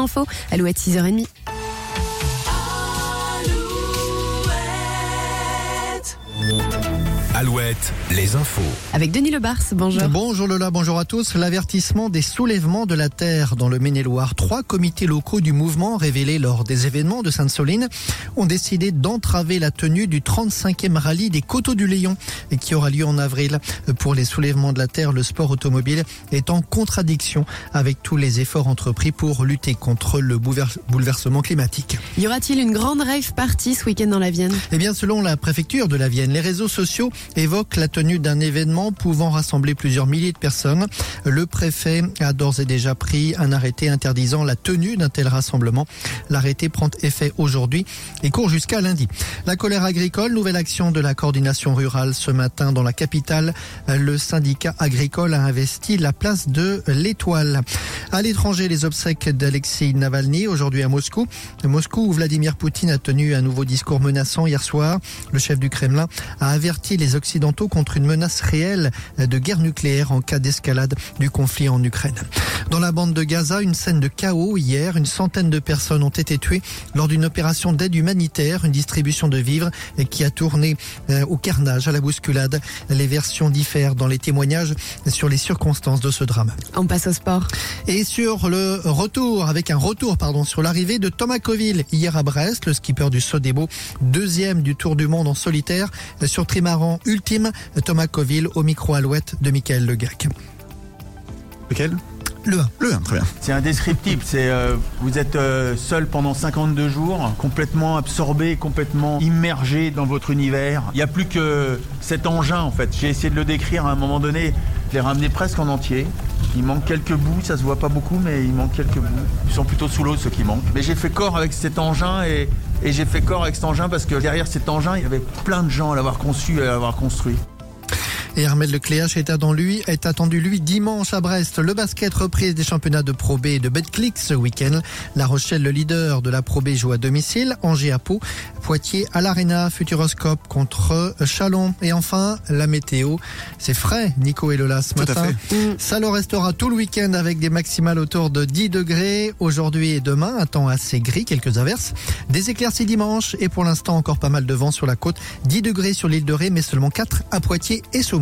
infos, Alouette 6h30. Alouette, les infos. Avec Denis Lebars, bonjour. Bonjour Lola, bonjour à tous. L'avertissement des soulèvements de la terre dans le Maine-et-Loire. Trois comités locaux du mouvement révélés lors des événements de Sainte-Soline ont décidé d'entraver la tenue du 35e rallye des Coteaux du Lion qui aura lieu en avril. Pour les soulèvements de la terre, le sport automobile est en contradiction avec tous les efforts entrepris pour lutter contre le bouleversement climatique. Y aura-t-il une grande rave party ce week-end dans la Vienne? Eh bien, selon la préfecture de la Vienne, les réseaux sociaux évoque la tenue d'un événement pouvant rassembler plusieurs milliers de personnes. Le préfet a d'ores et déjà pris un arrêté interdisant la tenue d'un tel rassemblement. L'arrêté prend effet aujourd'hui et court jusqu'à lundi. La colère agricole, nouvelle action de la coordination rurale ce matin dans la capitale. Le syndicat agricole a investi la place de l'étoile. À l'étranger, les obsèques d'Alexei Navalny aujourd'hui à Moscou. Moscou où Vladimir Poutine a tenu un nouveau discours menaçant hier soir. Le chef du Kremlin a averti les occidentaux contre une menace réelle de guerre nucléaire en cas d'escalade du conflit en Ukraine. Dans la bande de Gaza, une scène de chaos hier. Une centaine de personnes ont été tuées lors d'une opération d'aide humanitaire, une distribution de vivres qui a tourné euh, au carnage, à la bousculade. Les versions diffèrent dans les témoignages sur les circonstances de ce drame. On passe au sport. Et sur le retour, avec un retour, pardon, sur l'arrivée de Thomas Coville hier à Brest, le skipper du Sodebo, deuxième du Tour du Monde en solitaire, sur trimaran ultime, Thomas Coville au micro alouette de Michael Legac. Lequel le 1. Le 1, très bien. C'est indescriptible. C'est euh, vous êtes euh, seul pendant 52 jours, complètement absorbé, complètement immergé dans votre univers. Il n'y a plus que cet engin en fait. J'ai essayé de le décrire à un moment donné. Je l'ai ramené presque en entier. Il manque quelques bouts, ça se voit pas beaucoup, mais il manque quelques bouts. Ils sont plutôt sous l'eau ceux qui manquent. Mais j'ai fait corps avec cet engin et, et j'ai fait corps avec cet engin parce que derrière cet engin, il y avait plein de gens à l'avoir conçu et à l'avoir construit. Et Armel Lecléache est attendu, lui, est attendu lui dimanche à Brest. Le basket reprise des championnats de Pro B et de Betclic ce week-end. La Rochelle, le leader de la Pro B, joue à domicile. Angers à Pau. Poitiers à l'Arena. Futuroscope contre Chalon. Et enfin, la météo. C'est frais, Nico et Lola, ce matin. Ça le restera tout le week-end avec des maximales autour de 10 degrés. Aujourd'hui et demain, un temps assez gris, quelques averses. Des éclaircies dimanche et pour l'instant encore pas mal de vent sur la côte. 10 degrés sur l'île de Ré, mais seulement 4 à Poitiers et Saumur.